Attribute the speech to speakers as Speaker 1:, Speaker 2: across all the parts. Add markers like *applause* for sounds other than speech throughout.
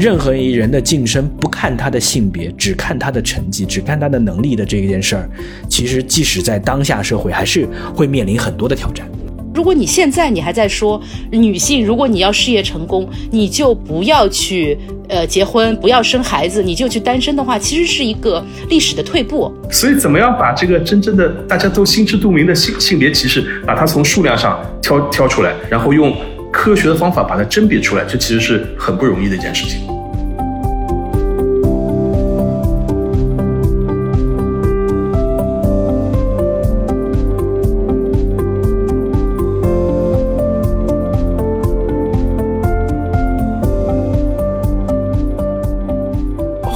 Speaker 1: 任何一人的晋升不看他的性别，只看他的成绩，只看他的能力的这件事儿，其实即使在当下社会，还是会面临很多的挑战。
Speaker 2: 如果你现在你还在说女性，如果你要事业成功，你就不要去呃结婚，不要生孩子，你就去单身的话，其实是一个历史的退步。
Speaker 3: 所以，怎么样把这个真正的大家都心知肚明的性性别歧视，把它从数量上挑挑出来，然后用科学的方法把它甄别出来，这其实是很不容易的一件事情。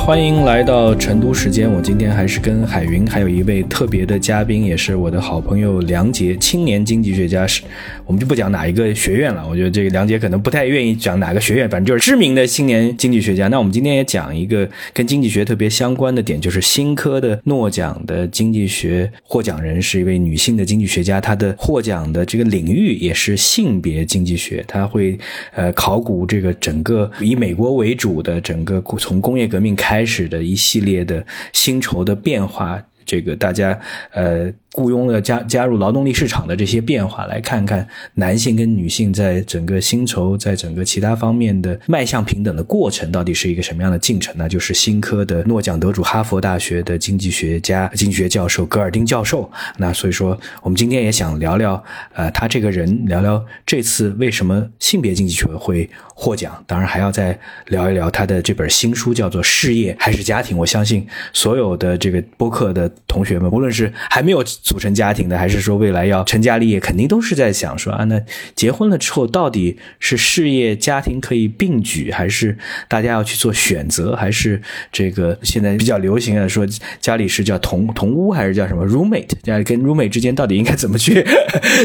Speaker 1: 欢迎来到成都时间。我今天还是跟海云，还有一位特别的嘉宾，也是我的好朋友梁杰，青年经济学家。是，我们就不讲哪一个学院了。我觉得这个梁杰可能不太愿意讲哪个学院，反正就是知名的青年经济学家。那我们今天也讲一个跟经济学特别相关的点，就是新科的诺奖的经济学获奖人是一位女性的经济学家，她的获奖的这个领域也是性别经济学。她会呃考古这个整个以美国为主的整个从工业革命开。开始的一系列的薪酬的变化，这个大家呃。雇佣的加加入劳动力市场的这些变化，来看看男性跟女性在整个薪酬、在整个其他方面的迈向平等的过程，到底是一个什么样的进程呢？就是新科的诺奖得主、哈佛大学的经济学家、经济学教授格尔丁教授。那所以说，我们今天也想聊聊，呃，他这个人，聊聊这次为什么性别经济学会获奖。当然，还要再聊一聊他的这本新书，叫做《事业还是家庭》。我相信所有的这个播客的同学们，无论是还没有。组成家庭的，还是说未来要成家立业，肯定都是在想说啊，那结婚了之后到底是事业家庭可以并举，还是大家要去做选择，还是这个现在比较流行的说家里是叫同同屋，还是叫什么 roommate？家里跟 roommate 之间到底应该怎么去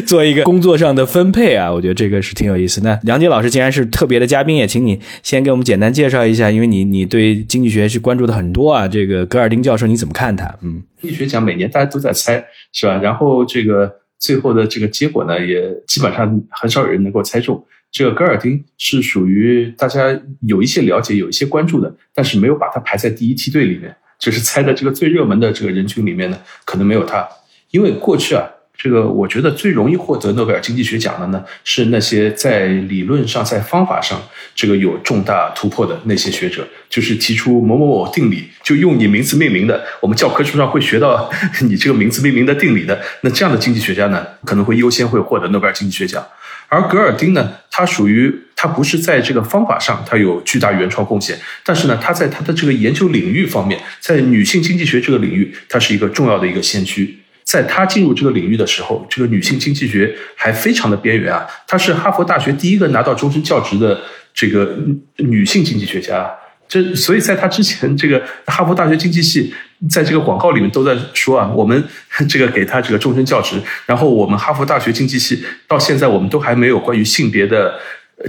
Speaker 1: 做一个工作上的分配啊？我觉得这个是挺有意思。那梁杰老师既然是特别的嘉宾，也请你先给我们简单介绍一下，因为你你对经济学是关注的很多啊。这个格尔丁教授你怎么看他？嗯。
Speaker 3: 力学奖每年大家都在猜，是吧？然后这个最后的这个结果呢，也基本上很少有人能够猜中。这个戈尔丁是属于大家有一些了解、有一些关注的，但是没有把它排在第一梯队里面，就是猜的这个最热门的这个人群里面呢，可能没有他，因为过去啊。这个我觉得最容易获得诺贝尔经济学奖的呢，是那些在理论上、在方法上这个有重大突破的那些学者，就是提出某某某定理，就用你名字命名的，我们教科书上会学到 *laughs* 你这个名字命名的定理的，那这样的经济学家呢，可能会优先会获得诺贝尔经济学奖。而格尔丁呢，他属于他不是在这个方法上他有巨大原创贡献，但是呢，他在他的这个研究领域方面，在女性经济学这个领域，他是一个重要的一个先驱。在他进入这个领域的时候，这个女性经济学还非常的边缘啊。她是哈佛大学第一个拿到终身教职的这个女性经济学家。这所以在她之前，这个哈佛大学经济系在这个广告里面都在说啊，我们这个给她这个终身教职。然后我们哈佛大学经济系到现在我们都还没有关于性别的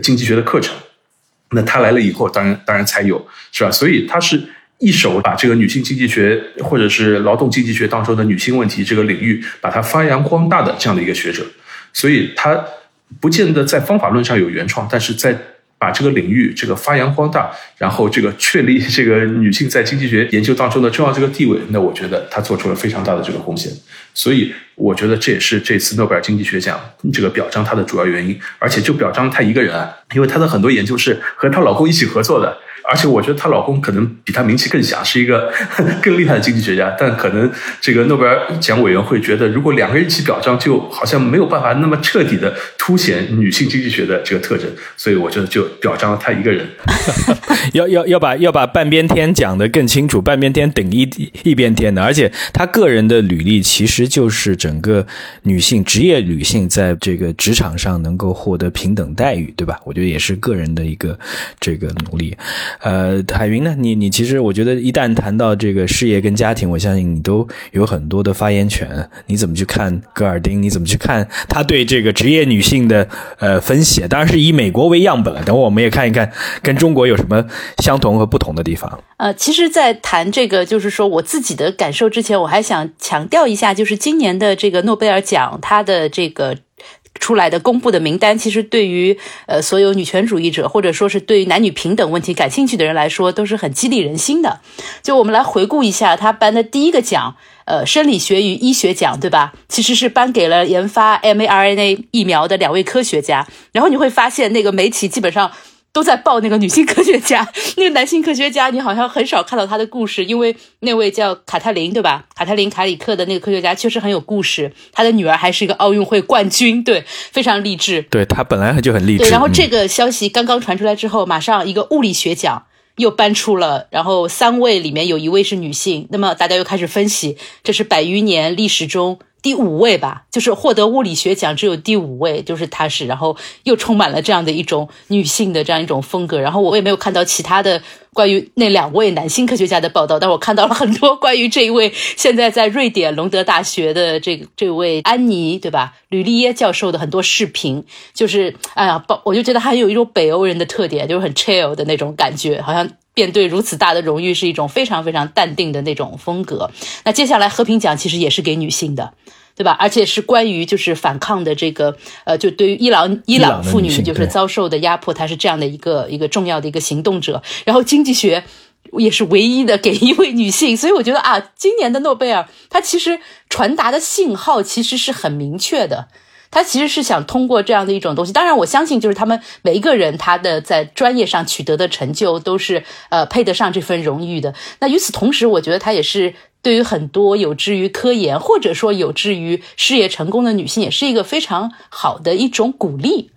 Speaker 3: 经济学的课程。那她来了以后，当然当然才有，是吧？所以她是。一手把这个女性经济学或者是劳动经济学当中的女性问题这个领域把它发扬光大的这样的一个学者，所以他不见得在方法论上有原创，但是在把这个领域这个发扬光大，然后这个确立这个女性在经济学研究当中的重要这个地位，那我觉得他做出了非常大的这个贡献，所以我觉得这也是这次诺贝尔经济学奖这个表彰她的主要原因，而且就表彰她一个人啊，因为她的很多研究是和她老公一起合作的。而且我觉得她老公可能比她名气更响，是一个 *laughs* 更厉害的经济学家。但可能这个诺贝尔奖委员会觉得，如果两个人一起表彰，就好像没有办法那么彻底的凸显女性经济学的这个特征。所以我觉得就表彰了她一个人。*laughs*
Speaker 1: 要要要把要把半边天讲得更清楚，半边天顶一一边天的。而且她个人的履历其实就是整整个女性职业女性在这个职场上能够获得平等待遇，对吧？我觉得也是个人的一个这个努力。呃，海云呢？你你其实我觉得，一旦谈到这个事业跟家庭，我相信你都有很多的发言权。你怎么去看戈尔丁？你怎么去看他对这个职业女性的呃分析？当然是以美国为样本了。等会我们也看一看跟中国有什么相同和不同的地方。
Speaker 2: 呃，其实，在谈这个就是说我自己的感受之前，我还想强调一下，就是今年的这个诺贝尔奖，它的这个。出来的公布的名单，其实对于呃所有女权主义者或者说是对于男女平等问题感兴趣的人来说，都是很激励人心的。就我们来回顾一下他颁的第一个奖，呃，生理学与医学奖，对吧？其实是颁给了研发 mRNA 疫苗的两位科学家。然后你会发现，那个媒体基本上。都在报那个女性科学家，*laughs* 那个男性科学家，你好像很少看到他的故事，因为那位叫卡特琳，对吧？卡特琳卡里克的那个科学家确实很有故事，他的女儿还是一个奥运会冠军，对，非常励志。
Speaker 1: 对他本来就很励志。
Speaker 2: 对，然后这个消息刚刚传出来之后，马上一个物理学奖又颁出了，然后三位里面有一位是女性，那么大家又开始分析，这是百余年历史中。第五位吧，就是获得物理学奖只有第五位，就是她是，然后又充满了这样的一种女性的这样一种风格。然后我也没有看到其他的关于那两位男性科学家的报道，但我看到了很多关于这一位现在在瑞典隆德大学的这这位安妮，对吧？吕丽耶教授的很多视频，就是哎呀，我就觉得他有一种北欧人的特点，就是很 chill 的那种感觉，好像。面对如此大的荣誉，是一种非常非常淡定的那种风格。那接下来和平奖其实也是给女性的，对吧？而且是关于就是反抗的这个呃，就对于伊朗伊朗妇女就是遭受的压迫，她是这样的一个一个重要的一个行动者。然后经济学也是唯一的给一位女性，所以我觉得啊，今年的诺贝尔它其实传达的信号其实是很明确的。他其实是想通过这样的一种东西，当然我相信，就是他们每一个人他的在专业上取得的成就都是呃配得上这份荣誉的。那与此同时，我觉得他也是对于很多有志于科研或者说有志于事业成功的女性，也是一个非常好的一种鼓励。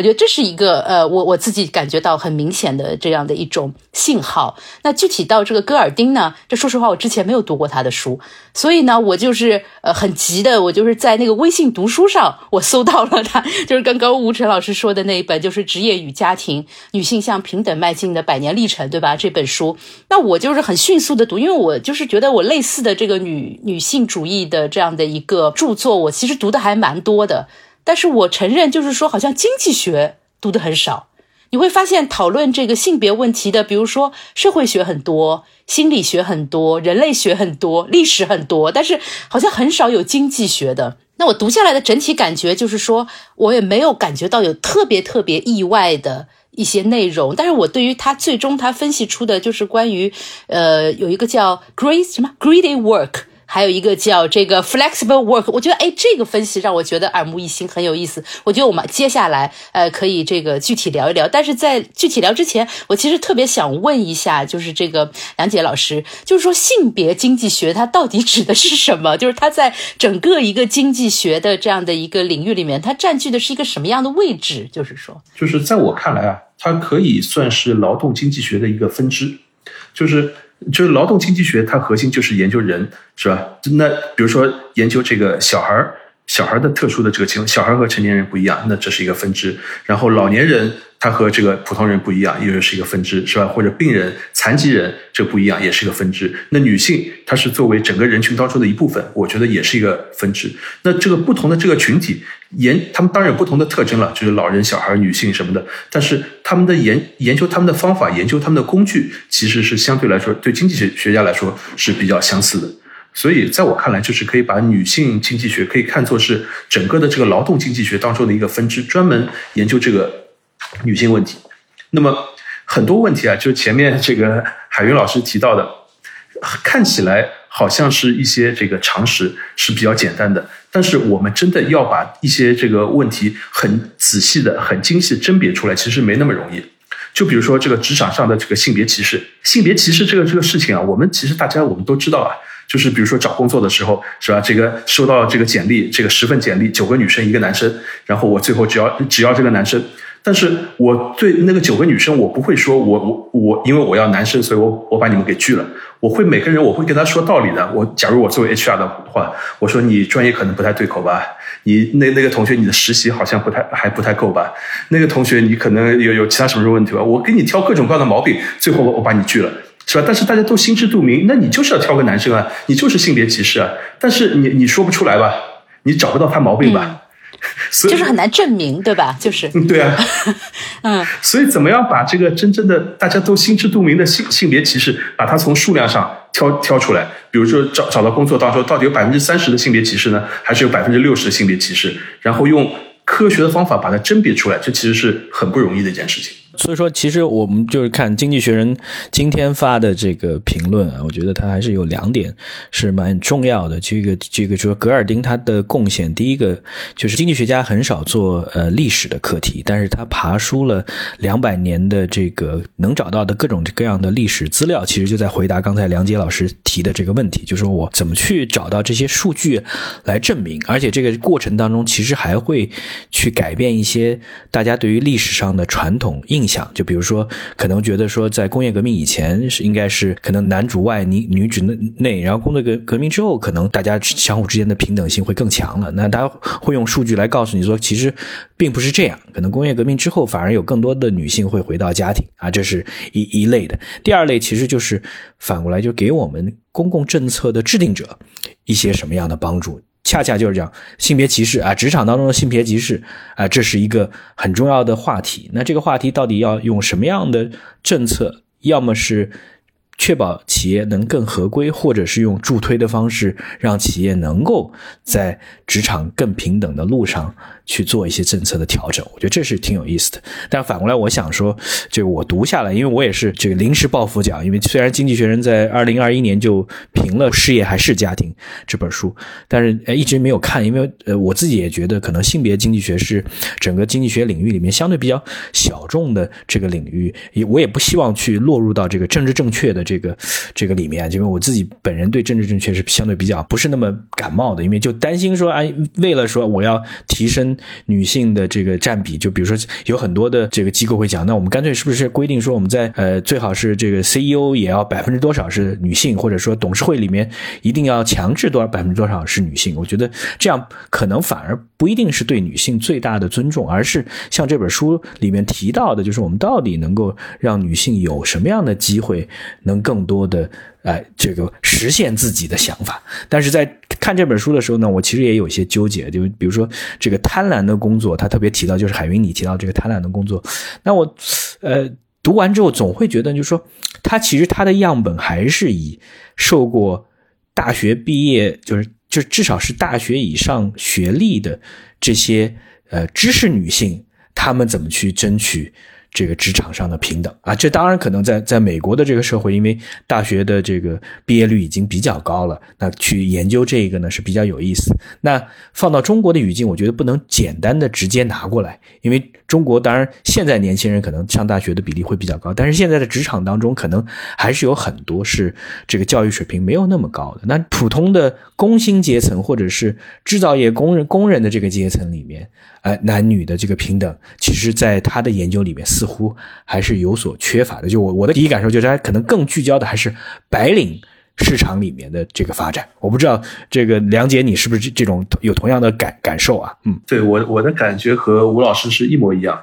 Speaker 2: 我觉得这是一个呃，我我自己感觉到很明显的这样的一种信号。那具体到这个戈尔丁呢，这说实话我之前没有读过他的书，所以呢，我就是呃很急的，我就是在那个微信读书上我搜到了他，*laughs* 就是刚刚吴晨老师说的那一本，就是《职业与家庭：女性向平等迈进的百年历程》，对吧？这本书，那我就是很迅速的读，因为我就是觉得我类似的这个女女性主义的这样的一个著作，我其实读的还蛮多的。但是我承认，就是说，好像经济学读的很少。你会发现，讨论这个性别问题的，比如说社会学很多，心理学很多，人类学很多，历史很多，但是好像很少有经济学的。那我读下来的整体感觉就是说，我也没有感觉到有特别特别意外的一些内容。但是我对于他最终他分析出的就是关于，呃，有一个叫 Great 什么 Greedy Work。还有一个叫这个 flexible work，我觉得哎，这个分析让我觉得耳目一新，很有意思。我觉得我们接下来呃可以这个具体聊一聊。但是在具体聊之前，我其实特别想问一下，就是这个梁杰老师，就是说性别经济学它到底指的是什么？就是它在整个一个经济学的这样的一个领域里面，它占据的是一个什么样的位置？就是说，
Speaker 3: 就是在我看来啊，它可以算是劳动经济学的一个分支，就是。就是劳动经济学，它核心就是研究人，是吧？那比如说研究这个小孩儿。小孩的特殊的这个情况，小孩和成年人不一样，那这是一个分支。然后老年人他和这个普通人不一样，又是一个分支，是吧？或者病人、残疾人这不一样，也是一个分支。那女性她是作为整个人群当中的一部分，我觉得也是一个分支。那这个不同的这个群体研，他们当然有不同的特征了，就是老人、小孩、女性什么的。但是他们的研研究他们的方法，研究他们的工具，其实是相对来说对经济学学家来说是比较相似的。所以，在我看来，就是可以把女性经济学可以看作是整个的这个劳动经济学当中的一个分支，专门研究这个女性问题。那么很多问题啊，就前面这个海云老师提到的，看起来好像是一些这个常识是比较简单的，但是我们真的要把一些这个问题很仔细的、很精细甄别出来，其实没那么容易。就比如说这个职场上的这个性别歧视，性别歧视这个这个事情啊，我们其实大家我们都知道啊。就是比如说找工作的时候，是吧？这个收到这个简历，这个十份简历，九个女生一个男生，然后我最后只要只要这个男生。但是我对那个九个女生，我不会说我我我，因为我要男生，所以我我把你们给拒了。我会每个人我会跟他说道理的。我假如我作为 HR 的话，我说你专业可能不太对口吧？你那那个同学你的实习好像不太还不太够吧？那个同学你可能有有其他什么问题吧？我给你挑各种各样的毛病，最后我我把你拒了。是吧？但是大家都心知肚明，那你就是要挑个男生啊，你就是性别歧视啊。但是你你说不出来吧？你找不到他毛病吧？*laughs*
Speaker 2: 所以就是很难证明，对吧？就是
Speaker 3: 对啊，*laughs*
Speaker 2: 嗯。
Speaker 3: 所以怎么样把这个真正的大家都心知肚明的性性别歧视，把它从数量上挑挑出来？比如说找找到工作当中，到底有百分之三十的性别歧视呢，还是有百分之六十的性别歧视？然后用。科学的方法把它甄别出来，这其实是很不容易的一件事情。
Speaker 1: 所以说，其实我们就是看《经济学人》今天发的这个评论啊，我觉得他还是有两点是蛮重要的。这个这个说格尔丁他的贡献，第一个就是经济学家很少做呃历史的课题，但是他爬书了两百年的这个能找到的各种各样的历史资料，其实就在回答刚才梁杰老师提的这个问题，就是说我怎么去找到这些数据来证明，而且这个过程当中其实还会去改变一些大家对于历史上的传统印象。想就比如说，可能觉得说，在工业革命以前是应该是可能男主外女女主内，然后工业革革命之后，可能大家相互之间的平等性会更强了。那大家会用数据来告诉你说，其实并不是这样。可能工业革命之后，反而有更多的女性会回到家庭啊，这是一一类的。第二类其实就是反过来，就给我们公共政策的制定者一些什么样的帮助。恰恰就是这样性别歧视啊，职场当中的性别歧视啊，这是一个很重要的话题。那这个话题到底要用什么样的政策？要么是确保企业能更合规，或者是用助推的方式，让企业能够在职场更平等的路上。去做一些政策的调整，我觉得这是挺有意思的。但反过来，我想说，这个我读下来，因为我也是这个临时抱佛脚。因为虽然《经济学人》在二零二一年就评了《事业还是家庭》这本书，但是呃一直没有看，因为呃我自己也觉得，可能性别经济学是整个经济学领域里面相对比较小众的这个领域。也我也不希望去落入到这个政治正确的这个这个里面，因为我自己本人对政治正确是相对比较不是那么感冒的，因为就担心说，哎，为了说我要提升。女性的这个占比，就比如说有很多的这个机构会讲，那我们干脆是不是规定说我们在呃最好是这个 CEO 也要百分之多少是女性，或者说董事会里面一定要强制多少百分之多少是女性？我觉得这样可能反而不一定是对女性最大的尊重，而是像这本书里面提到的，就是我们到底能够让女性有什么样的机会，能更多的。哎，这个实现自己的想法，但是在看这本书的时候呢，我其实也有一些纠结，就比如说这个贪婪的工作，他特别提到，就是海云你提到这个贪婪的工作，那我，呃，读完之后总会觉得，就是说他其实他的样本还是以受过大学毕业，就是就至少是大学以上学历的这些呃知识女性，她们怎么去争取。这个职场上的平等啊，这当然可能在在美国的这个社会，因为大学的这个毕业率已经比较高了，那去研究这个呢是比较有意思。那放到中国的语境，我觉得不能简单的直接拿过来，因为中国当然现在年轻人可能上大学的比例会比较高，但是现在的职场当中可能还是有很多是这个教育水平没有那么高的。那普通的工薪阶层或者是制造业工人工人的这个阶层里面。哎，男女的这个平等，其实在他的研究里面似乎还是有所缺乏的。就我我的第一感受就是，他可能更聚焦的还是白领市场里面的这个发展。我不知道这个梁姐你是不是这种有同样的感感受啊？
Speaker 3: 嗯，对我我的感觉和吴老师是一模一样。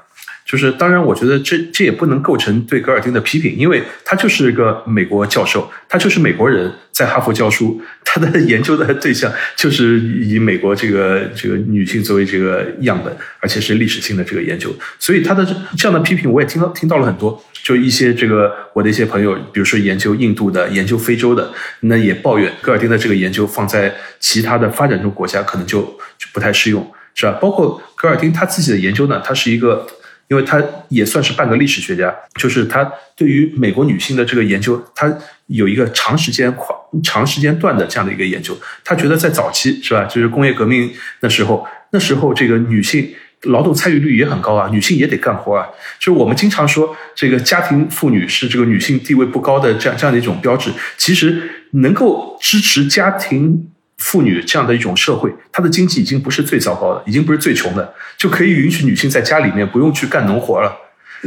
Speaker 3: 就是当然，我觉得这这也不能构成对格尔丁的批评，因为他就是一个美国教授，他就是美国人，在哈佛教书，他的研究的对象就是以美国这个这个女性作为这个样本，而且是历史性的这个研究，所以他的这样的批评我也听到听到了很多，就一些这个我的一些朋友，比如说研究印度的、研究非洲的，那也抱怨格尔丁的这个研究放在其他的发展中国家可能就就不太适用，是吧？包括格尔丁他自己的研究呢，他是一个。因为他也算是半个历史学家，就是他对于美国女性的这个研究，他有一个长时间跨长时间段的这样的一个研究。他觉得在早期是吧，就是工业革命的时候，那时候这个女性劳动参与率也很高啊，女性也得干活啊。就是我们经常说这个家庭妇女是这个女性地位不高的这样这样的一种标志，其实能够支持家庭。妇女这样的一种社会，她的经济已经不是最糟糕的，已经不是最穷的，就可以允许女性在家里面不用去干农活了。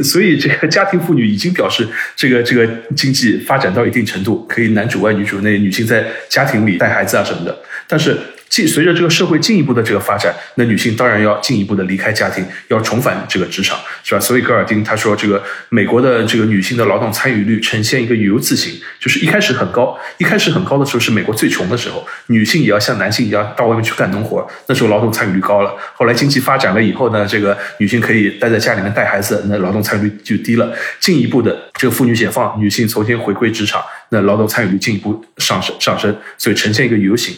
Speaker 3: 所以，这个家庭妇女已经表示，这个这个经济发展到一定程度，可以男主外女主内，女性在家庭里带孩子啊什么的。但是，进随着这个社会进一步的这个发展，那女性当然要进一步的离开家庭，要重返这个职场，是吧？所以戈尔丁他说，这个美国的这个女性的劳动参与率呈现一个 U 字形，就是一开始很高，一开始很高的时候是美国最穷的时候，女性也要像男性一样到外面去干农活，那时候劳动参与率高了。后来经济发展了以后呢，这个女性可以待在家里面带孩子，那劳动参与率就低了。进一步的这个妇女解放，女性重新回归职场，那劳动参与率进一步上升上升，所以呈现一个 U 型。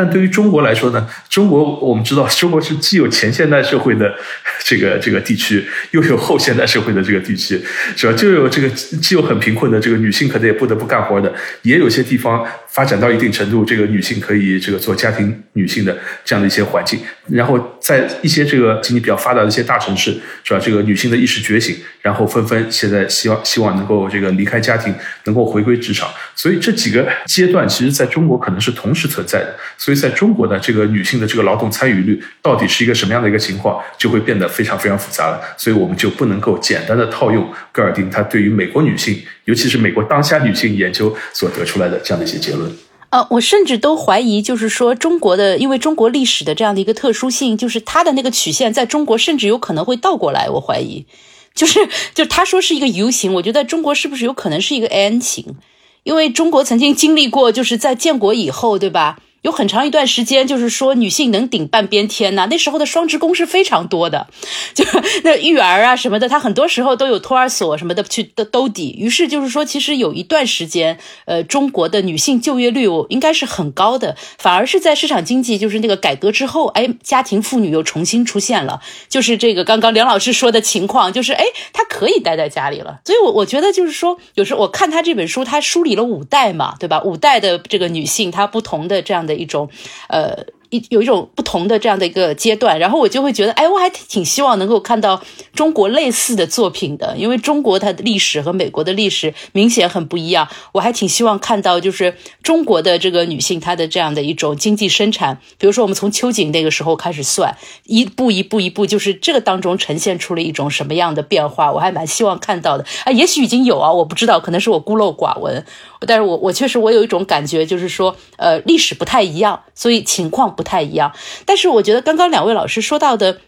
Speaker 3: 但对于中国来说呢，中国我们知道，中国是既有前现代社会的 *laughs* 这个这个地区，又有后现代社会的这个地区，是吧？就有这个既有很贫困的这个女性，可能也不得不干活的，也有些地方发展到一定程度，这个女性可以这个做家庭女性的这样的一些环境。然后在一些这个经济比较发达的一些大城市，是吧？这个女性的意识觉醒，然后纷纷现在希望希望能够这个离开家庭，能够回归职场。所以这几个阶段，其实在中国可能是同时存在的。所以在中国的这个女性的这个劳动参与率到底是一个什么样的一个情况，就会变得非常非常复杂了。所以我们就不能够简单的套用戈尔丁他对于美国女性，尤其是美国当下女性研究所得出来的这样的一些结论。
Speaker 2: 呃，我甚至都怀疑，就是说中国的，因为中国历史的这样的一个特殊性，就是它的那个曲线在中国甚至有可能会倒过来。我怀疑，*laughs* 就是就他说是一个 U 型，我觉得中国是不是有可能是一个 N 型？因为中国曾经经历过，就是在建国以后，对吧？有很长一段时间，就是说女性能顶半边天呐。那时候的双职工是非常多的，就那育儿啊什么的，她很多时候都有托儿所什么的去的兜底。于是就是说，其实有一段时间，呃，中国的女性就业率应该是很高的。反而是在市场经济就是那个改革之后，哎，家庭妇女又重新出现了，就是这个刚刚梁老师说的情况，就是哎，她可以待在家里了。所以，我我觉得就是说，有时候我看他这本书，他梳理了五代嘛，对吧？五代的这个女性，她不同的这样的。的一种，呃。一有一种不同的这样的一个阶段，然后我就会觉得，哎，我还挺希望能够看到中国类似的作品的，因为中国它的历史和美国的历史明显很不一样。我还挺希望看到，就是中国的这个女性她的这样的一种经济生产，比如说我们从秋瑾那个时候开始算，一步一步一步，就是这个当中呈现出了一种什么样的变化，我还蛮希望看到的。啊，也许已经有啊，我不知道，可能是我孤陋寡闻，但是我我确实我有一种感觉，就是说，呃，历史不太一样，所以情况。不太一样，但是我觉得刚刚两位老师说到的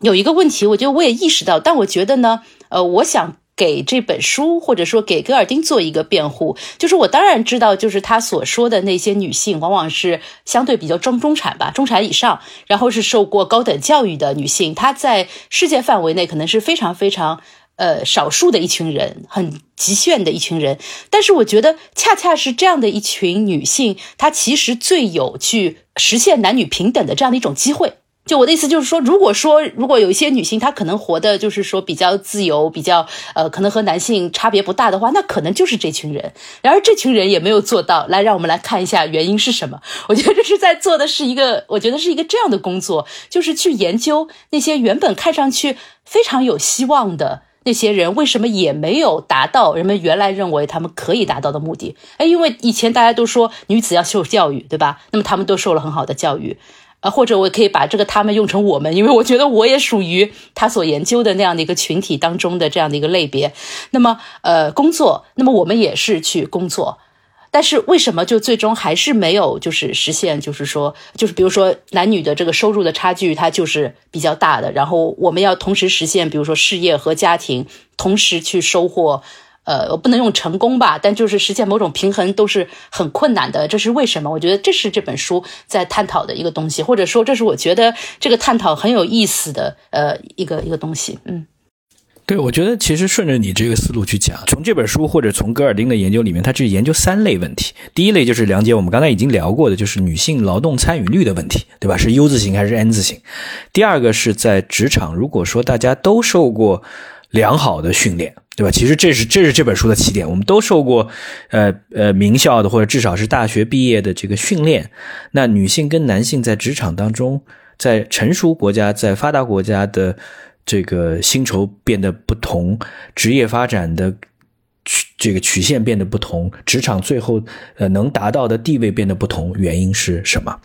Speaker 2: 有一个问题，我觉得我也意识到，但我觉得呢，呃，我想给这本书或者说给戈尔丁做一个辩护，就是我当然知道，就是他所说的那些女性，往往是相对比较中中产吧，中产以上，然后是受过高等教育的女性，她在世界范围内可能是非常非常。呃，少数的一群人，很极限的一群人，但是我觉得恰恰是这样的一群女性，她其实最有去实现男女平等的这样的一种机会。就我的意思就是说，如果说如果有一些女性她可能活的就是说比较自由，比较呃可能和男性差别不大的话，那可能就是这群人。然而这群人也没有做到。来，让我们来看一下原因是什么。我觉得这是在做的是一个，我觉得是一个这样的工作，就是去研究那些原本看上去非常有希望的。那些人为什么也没有达到人们原来认为他们可以达到的目的？哎，因为以前大家都说女子要受教育，对吧？那么他们都受了很好的教育，啊，或者我可以把这个他们用成我们，因为我觉得我也属于他所研究的那样的一个群体当中的这样的一个类别。那么，呃，工作，那么我们也是去工作。但是为什么就最终还是没有就是实现？就是说，就是比如说男女的这个收入的差距，它就是比较大的。然后我们要同时实现，比如说事业和家庭同时去收获，呃，我不能用成功吧，但就是实现某种平衡都是很困难的。这是为什么？我觉得这是这本书在探讨的一个东西，或者说这是我觉得这个探讨很有意思的呃一个一个东西，嗯。
Speaker 1: 对，我觉得其实顺着你这个思路去讲，从这本书或者从戈尔丁的研究里面，他去研究三类问题。第一类就是梁杰我们刚才已经聊过的，就是女性劳动参与率的问题，对吧？是 U 字形还是 N 字形？第二个是在职场，如果说大家都受过良好的训练，对吧？其实这是这是这本书的起点，我们都受过呃呃名校的或者至少是大学毕业的这个训练。那女性跟男性在职场当中，在成熟国家、在发达国家的。这个薪酬变得不同，职业发展的曲这个曲线变得不同，职场最后呃能达到的地位变得不同，原因是什么？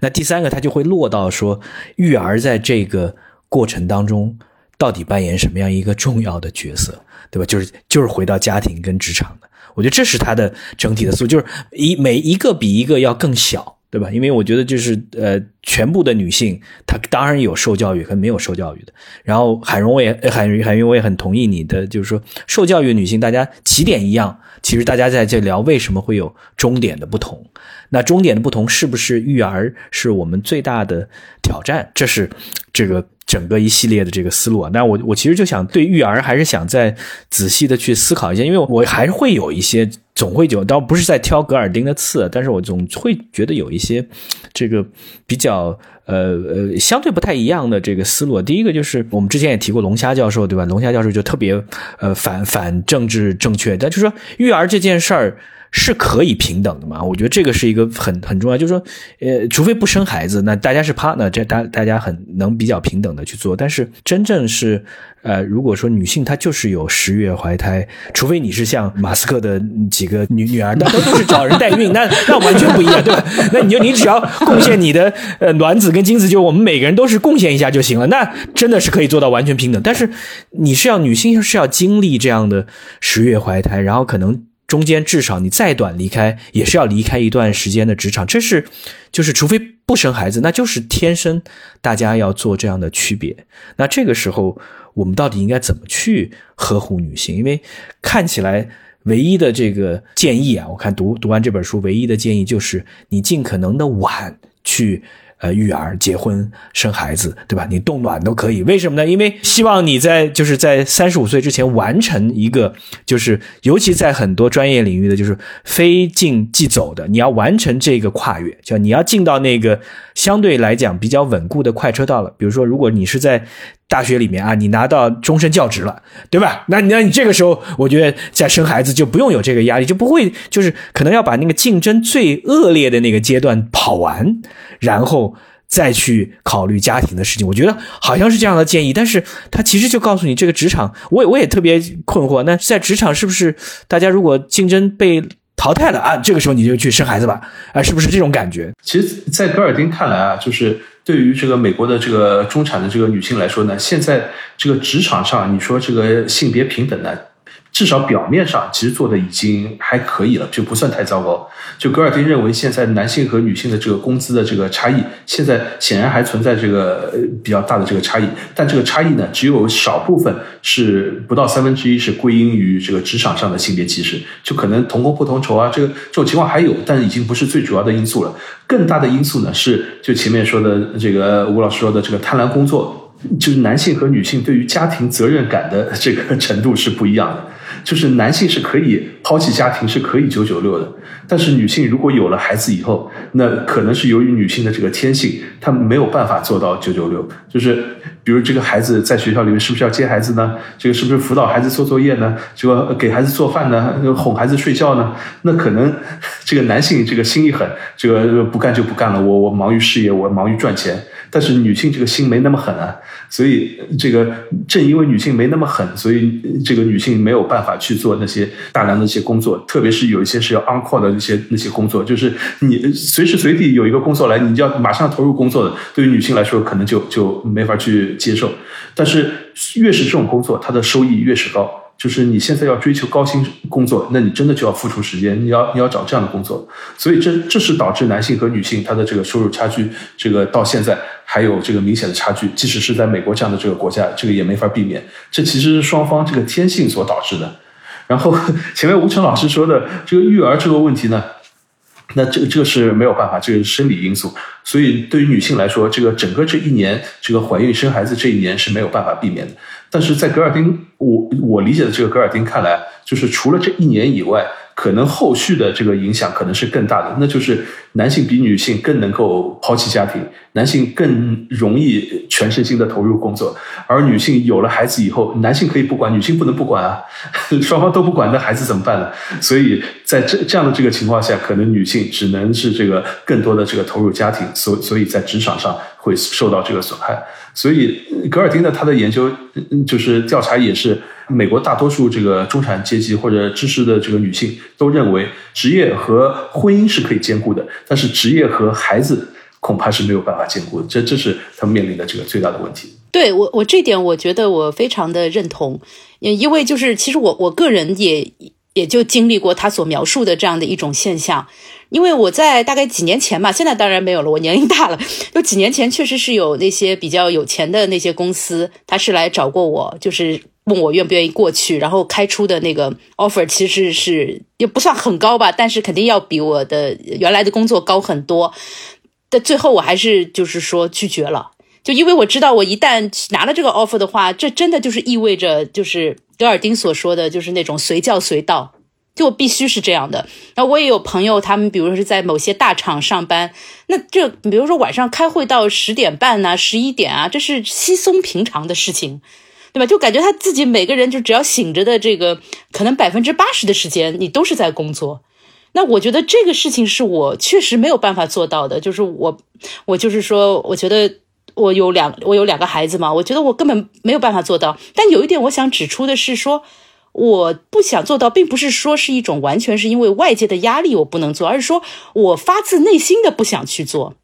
Speaker 1: 那第三个，他就会落到说，育儿在这个过程当中到底扮演什么样一个重要的角色，对吧？就是就是回到家庭跟职场的，我觉得这是他的整体的思路，就是一每一个比一个要更小。对吧？因为我觉得就是呃，全部的女性，她当然有受教育和没有受教育的。然后海荣，我也海海云，我也很同意你的，就是说受教育的女性，大家起点一样，其实大家在这聊为什么会有终点的不同。那终点的不同是不是育儿是我们最大的挑战？这是这个整个一系列的这个思路啊。那我我其实就想对育儿还是想再仔细的去思考一下，因为我还是会有一些。总会有，倒不是在挑格尔丁的刺，但是我总会觉得有一些这个比较呃呃相对不太一样的这个思路。第一个就是我们之前也提过龙虾教授，对吧？龙虾教授就特别呃反反政治正确，但就是说育儿这件事儿。是可以平等的嘛？我觉得这个是一个很很重要，就是说，呃，除非不生孩子，那大家是 partner，这大大家很能比较平等的去做。但是真正是，呃，如果说女性她就是有十月怀胎，除非你是像马斯克的几个女女儿，那都都是找人代孕，那那完全不一样，对吧？那你就你只要贡献你的呃卵子跟精子，就我们每个人都是贡献一下就行了，那真的是可以做到完全平等。但是你是要女性是要经历这样的十月怀胎，然后可能。中间至少你再短离开，也是要离开一段时间的职场，这是就是除非不生孩子，那就是天生大家要做这样的区别。那这个时候我们到底应该怎么去呵护女性？因为看起来唯一的这个建议啊，我看读读完这本书，唯一的建议就是你尽可能的晚去。呃，育儿、结婚、生孩子，对吧？你冻卵都可以，为什么呢？因为希望你在就是在三十五岁之前完成一个，就是尤其在很多专业领域的，就是非进即走的，你要完成这个跨越，就你要进到那个相对来讲比较稳固的快车道了。比如说，如果你是在。大学里面啊，你拿到终身教职了，对吧？那你那你这个时候，我觉得在生孩子就不用有这个压力，就不会就是可能要把那个竞争最恶劣的那个阶段跑完，然后再去考虑家庭的事情。我觉得好像是这样的建议，但是他其实就告诉你，这个职场，我我也特别困惑。那在职场是不是大家如果竞争被淘汰了啊，这个时候你就去生孩子吧？啊，是不是这种感觉？
Speaker 3: 其实，在戈尔丁看来啊，就是。对于这个美国的这个中产的这个女性来说呢，现在这个职场上，你说这个性别平等呢？至少表面上，其实做的已经还可以了，就不算太糟糕。就格尔丁认为，现在男性和女性的这个工资的这个差异，现在显然还存在这个比较大的这个差异。但这个差异呢，只有少部分是不到三分之一是归因于这个职场上的性别歧视，就可能同工不同酬啊，这个这种情况还有，但已经不是最主要的因素了。更大的因素呢，是就前面说的这个吴老师说的这个贪婪工作，就是男性和女性对于家庭责任感的这个 *laughs* 程度是不一样的。就是男性是可以抛弃家庭，是可以九九六的，但是女性如果有了孩子以后，那可能是由于女性的这个天性，她没有办法做到九九六。就是比如这个孩子在学校里面是不是要接孩子呢？这个是不是辅导孩子做作业呢？这个给孩子做饭呢？哄孩子睡觉呢？那可能这个男性这个心一狠，这个不干就不干了，我我忙于事业，我忙于赚钱。但是女性这个心没那么狠啊，所以这个正因为女性没那么狠，所以这个女性没有办法去做那些大量的一些工作，特别是有一些是要 on call 的那些那些工作，就是你随时随地有一个工作来，你就要马上投入工作的，对于女性来说可能就就没法去接受。但是越是这种工作，它的收益越是高。就是你现在要追求高薪工作，那你真的就要付出时间，你要你要找这样的工作，所以这这是导致男性和女性他的这个收入差距，这个到现在还有这个明显的差距，即使是在美国这样的这个国家，这个也没法避免，这其实是双方这个天性所导致的。然后前面吴成老师说的这个育儿这个问题呢，那这个这个是没有办法，这个是生理因素，所以对于女性来说，这个整个这一年，这个怀孕生孩子这一年是没有办法避免的。但是在格尔丁，我我理解的这个格尔丁看来，就是除了这一年以外。可能后续的这个影响可能是更大的，那就是男性比女性更能够抛弃家庭，男性更容易全身心的投入工作，而女性有了孩子以后，男性可以不管，女性不能不管啊，*laughs* 双方都不管，那孩子怎么办呢？所以在这这样的这个情况下，可能女性只能是这个更多的这个投入家庭，所所以在职场上会受到这个损害。所以格尔丁的他的研究就是调查也是。美国大多数这个中产阶级或者知识的这个女性都认为，职业和婚姻是可以兼顾的，但是职业和孩子恐怕是没有办法兼顾的。这这是他面临的这个最大的问题。
Speaker 2: 对我，我这点我觉得我非常的认同，因为就是其实我我个人也也就经历过他所描述的这样的一种现象。因为我在大概几年前吧，现在当然没有了，我年龄大了。*laughs* 就几年前确实是有那些比较有钱的那些公司，他是来找过我，就是。问我愿不愿意过去，然后开出的那个 offer 其实是也不算很高吧，但是肯定要比我的原来的工作高很多。但最后我还是就是说拒绝了，就因为我知道我一旦拿了这个 offer 的话，这真的就是意味着就是德尔丁所说的就是那种随叫随到。就必须是这样的。那我也有朋友，他们比如说是在某些大厂上班，那这比如说晚上开会到十点半呐、十一点啊，这是稀松平常的事情，对吧？就感觉他自己每个人就只要醒着的这个，可能百分之八十的时间你都是在工作。那我觉得这个事情是我确实没有办法做到的，就是我，我就是说，我觉得我有两我有两个孩子嘛，我觉得我根本没有办法做到。但有一点我想指出的是说。我不想做到，并不是说是一种完全是因为外界的压力我不能做，而是说我发自内心的不想去做。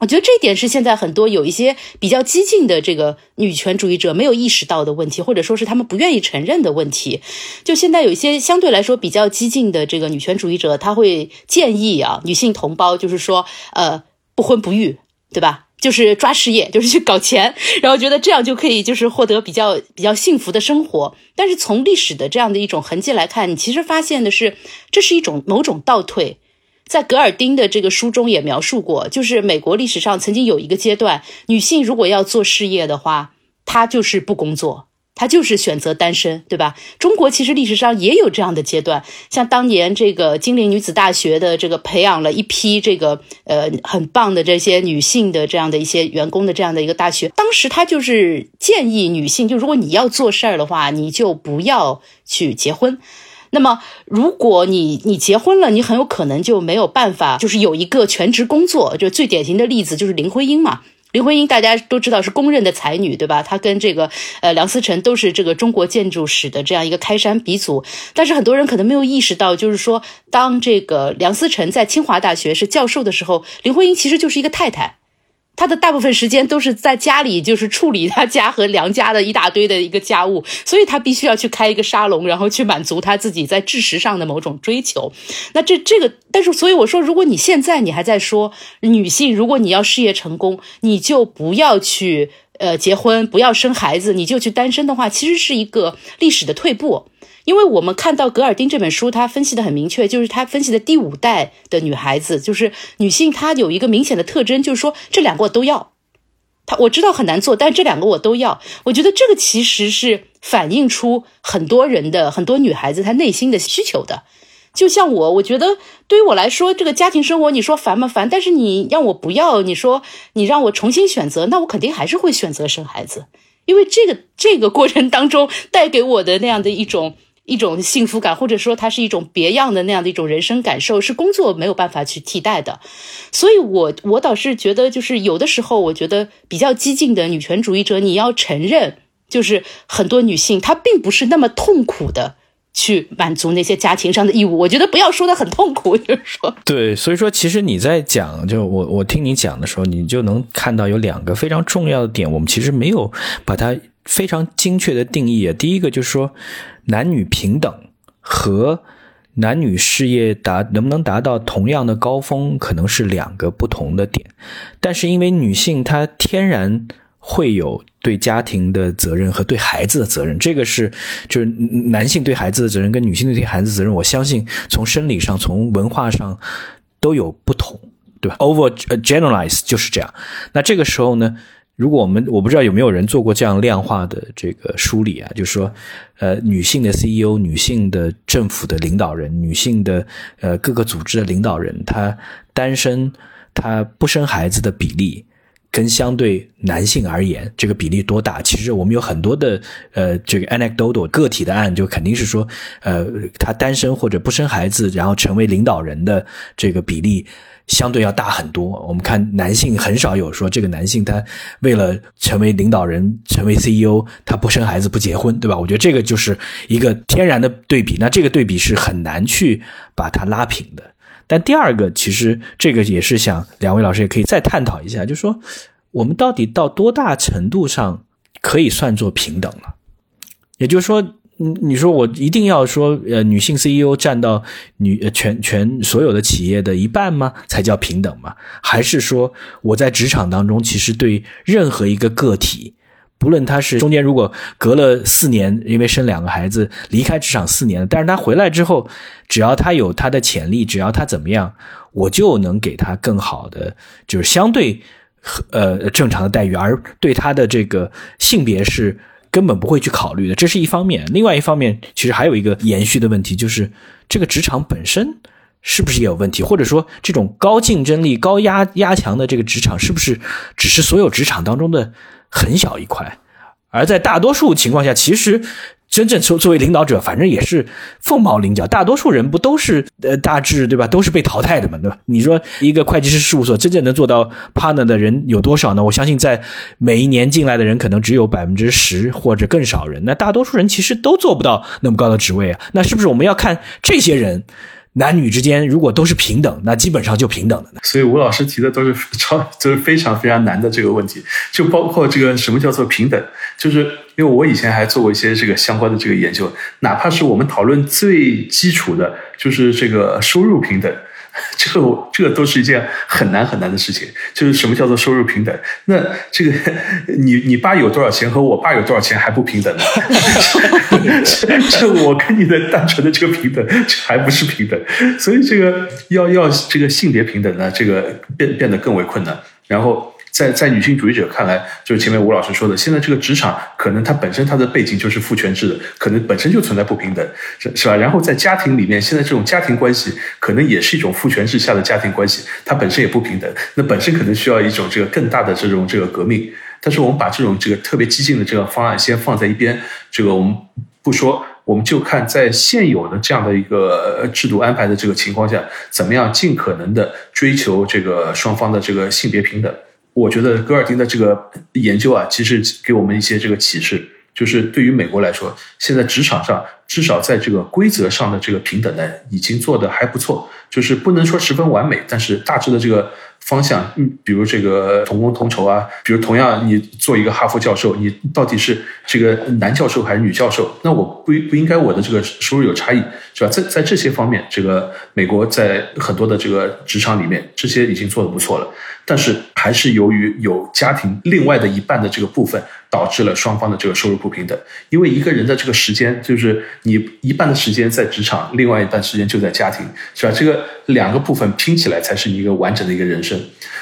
Speaker 2: 我觉得这一点是现在很多有一些比较激进的这个女权主义者没有意识到的问题，或者说是他们不愿意承认的问题。就现在有一些相对来说比较激进的这个女权主义者，他会建议啊女性同胞，就是说呃不婚不育，对吧？就是抓事业，就是去搞钱，然后觉得这样就可以，就是获得比较比较幸福的生活。但是从历史的这样的一种痕迹来看，你其实发现的是，这是一种某种倒退。在格尔丁的这个书中也描述过，就是美国历史上曾经有一个阶段，女性如果要做事业的话，她就是不工作。他就是选择单身，对吧？中国其实历史上也有这样的阶段，像当年这个金陵女子大学的这个培养了一批这个呃很棒的这些女性的这样的一些员工的这样的一个大学，当时他就是建议女性，就如果你要做事儿的话，你就不要去结婚。那么如果你你结婚了，你很有可能就没有办法，就是有一个全职工作。就最典型的例子就是林徽因嘛。林徽因大家都知道是公认的才女，对吧？她跟这个呃梁思成都是这个中国建筑史的这样一个开山鼻祖。但是很多人可能没有意识到，就是说，当这个梁思成在清华大学是教授的时候，林徽因其实就是一个太太。他的大部分时间都是在家里，就是处理他家和梁家的一大堆的一个家务，所以他必须要去开一个沙龙，然后去满足他自己在知识上的某种追求。那这这个，但是所以我说，如果你现在你还在说女性，如果你要事业成功，你就不要去呃结婚，不要生孩子，你就去单身的话，其实是一个历史的退步。因为我们看到格尔丁这本书，他分析的很明确，就是他分析的第五代的女孩子，就是女性，她有一个明显的特征，就是说这两个我都要。他我知道很难做，但这两个我都要。我觉得这个其实是反映出很多人的很多女孩子她内心的需求的。就像我，我觉得对于我来说，这个家庭生活你说烦吗？烦。但是你让我不要，你说你让我重新选择，那我肯定还是会选择生孩子，因为这个这个过程当中带给我的那样的一种。一种幸福感，或者说它是一种别样的那样的一种人生感受，是工作没有办法去替代的。所以，我我倒是觉得，就是有的时候，我觉得比较激进的女权主义者，你要承认，就是很多女性她并不是那么痛苦的去满足那些家庭上的义务。我觉得不要说的很痛苦，就是说，
Speaker 1: 对，所以说其实你在讲，就我我听你讲的时候，你就能看到有两个非常重要的点，我们其实没有把它非常精确的定义啊。第一个就是说。男女平等和男女事业达能不能达到同样的高峰，可能是两个不同的点。但是因为女性她天然会有对家庭的责任和对孩子的责任，这个是就是男性对孩子的责任跟女性对孩子责任，我相信从生理上、从文化上都有不同，对吧？Over generalize 就是这样。那这个时候呢？如果我们我不知道有没有人做过这样量化的这个梳理啊，就是说，呃，女性的 CEO、女性的政府的领导人、女性的呃各个组织的领导人，她单身、她不生孩子的比例，跟相对男性而言，这个比例多大？其实我们有很多的呃这个 anecdotal 个体的案，就肯定是说，呃，她单身或者不生孩子，然后成为领导人的这个比例。相对要大很多。我们看男性很少有说这个男性他为了成为领导人、成为 CEO，他不生孩子、不结婚，对吧？我觉得这个就是一个天然的对比。那这个对比是很难去把它拉平的。但第二个，其实这个也是想两位老师也可以再探讨一下，就是说我们到底到多大程度上可以算作平等了？也就是说。你你说我一定要说，呃，女性 CEO 占到女全全所有的企业的一半吗？才叫平等吗？还是说我在职场当中，其实对任何一个个体，不论他是中间如果隔了四年，因为生两个孩子离开职场四年，但是他回来之后，只要他有他的潜力，只要他怎么样，我就能给他更好的，就是相对呃正常的待遇，而对他的这个性别是。根本不会去考虑的，这是一方面。另外一方面，其实还有一个延续的问题，就是这个职场本身是不是也有问题？或者说，这种高竞争力、高压压强的这个职场，是不是只是所有职场当中的很小一块？而在大多数情况下，其实。真正作作为领导者，反正也是凤毛麟角。大多数人不都是呃大致对吧？都是被淘汰的嘛，对吧？你说一个会计师事务所真正能做到 partner 的人有多少呢？我相信在每一年进来的人可能只有百分之十或者更少人。那大多数人其实都做不到那么高的职位啊。那是不是我们要看这些人？男女之间如果都是平等，那基本上就平等的。
Speaker 3: 所以吴老师提的都是超，都是非常非常难的这个问题，就包括这个什么叫做平等，就是因为我以前还做过一些这个相关的这个研究，哪怕是我们讨论最基础的，就是这个收入平等。*laughs* 这个这个都是一件很难很难的事情，就是什么叫做收入平等？那这个你你爸有多少钱和我爸有多少钱还不平等呢？*laughs* 这我跟你的单纯的这个平等这还不是平等，所以这个要要这个性别平等呢，这个变变得更为困难。然后。在在女性主义者看来，就是前面吴老师说的，现在这个职场可能它本身它的背景就是父权制的，可能本身就存在不平等，是是吧？然后在家庭里面，现在这种家庭关系可能也是一种父权制下的家庭关系，它本身也不平等，那本身可能需要一种这个更大的这种这个革命。但是我们把这种这个特别激进的这个方案先放在一边，这个我们不说，我们就看在现有的这样的一个制度安排的这个情况下，怎么样尽可能的追求这个双方的这个性别平等。我觉得戈尔丁的这个研究啊，其实给我们一些这个启示，就是对于美国来说，现在职场上至少在这个规则上的这个平等呢，已经做得还不错，就是不能说十分完美，但是大致的这个。方向，嗯，比如这个同工同酬啊，比如同样你做一个哈佛教授，你到底是这个男教授还是女教授？那我不不应该我的这个收入有差异，是吧？在在这些方面，这个美国在很多的这个职场里面，这些已经做得不错了。但是还是由于有家庭另外的一半的这个部分，导致了双方的这个收入不平等。因为一个人的这个时间，就是你一半的时间在职场，另外一半时间就在家庭，是吧？这个两个部分拼起来才是一个完整的一个人生。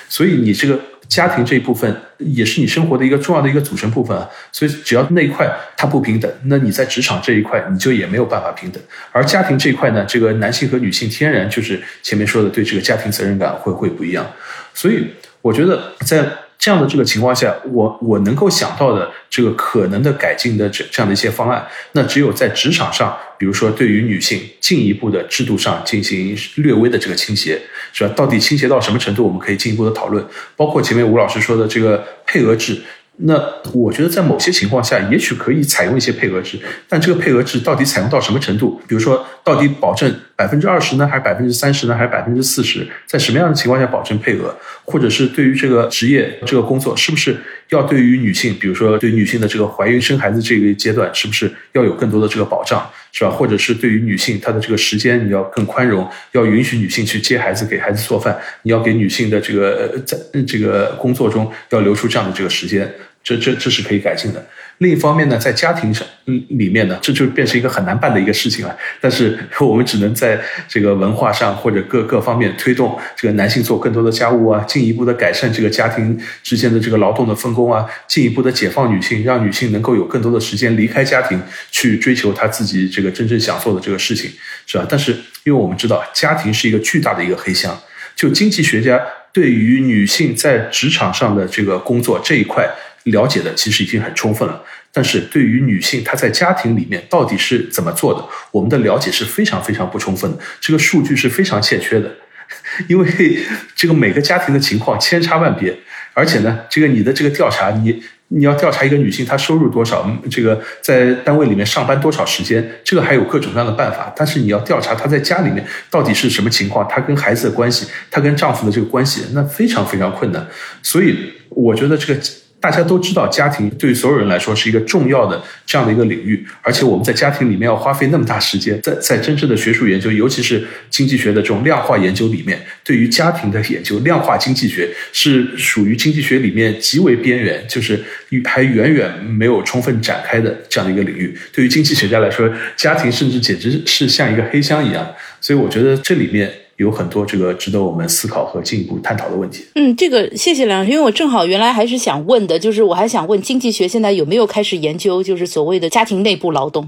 Speaker 3: 所以你这个家庭这一部分也是你生活的一个重要的一个组成部分啊。所以只要那一块它不平等，那你在职场这一块你就也没有办法平等。而家庭这一块呢，这个男性和女性天然就是前面说的对这个家庭责任感会会不一样。所以我觉得在。这样的这个情况下，我我能够想到的这个可能的改进的这这样的一些方案，那只有在职场上，比如说对于女性进一步的制度上进行略微的这个倾斜，是吧？到底倾斜到什么程度，我们可以进一步的讨论。包括前面吴老师说的这个配额制。那我觉得在某些情况下，也许可以采用一些配额制，但这个配额制到底采用到什么程度？比如说，到底保证百分之二十呢，还是百分之三十呢，还是百分之四十？在什么样的情况下保证配额？或者是对于这个职业这个工作，是不是要对于女性，比如说对女性的这个怀孕生孩子这个阶段，是不是要有更多的这个保障，是吧？或者是对于女性她的这个时间，你要更宽容，要允许女性去接孩子、给孩子做饭，你要给女性的这个在这个工作中要留出这样的这个时间。这这这是可以改进的。另一方面呢，在家庭上嗯里面呢，这就变成一个很难办的一个事情了。但是我们只能在这个文化上或者各各方面推动这个男性做更多的家务啊，进一步的改善这个家庭之间的这个劳动的分工啊，进一步的解放女性，让女性能够有更多的时间离开家庭去追求她自己这个真正想做的这个事情，是吧？但是因为我们知道，家庭是一个巨大的一个黑箱，就经济学家对于女性在职场上的这个工作这一块。了解的其实已经很充分了，但是对于女性她在家庭里面到底是怎么做的，我们的了解是非常非常不充分的，这个数据是非常欠缺的，*laughs* 因为这个每个家庭的情况千差万别，而且呢，这个你的这个调查，你你要调查一个女性她收入多少，这个在单位里面上班多少时间，这个还有各种各样的办法，但是你要调查她在家里面到底是什么情况，她跟孩子的关系，她跟丈夫的这个关系，那非常非常困难，所以我觉得这个。大家都知道，家庭对于所有人来说是一个重要的这样的一个领域，而且我们在家庭里面要花费那么大时间，在在真正的学术研究，尤其是经济学的这种量化研究里面，对于家庭的研究，量化经济学是属于经济学里面极为边缘，就是还远远没有充分展开的这样的一个领域。对于经济学家来说，家庭甚至简直是像一个黑箱一样。所以，我觉得这里面。有很多这个值得我们思考和进一步探讨的问题。
Speaker 2: 嗯，这个谢谢梁老师，因为我正好原来还是想问的，就是我还想问经济学现在有没有开始研究，就是所谓的家庭内部劳动，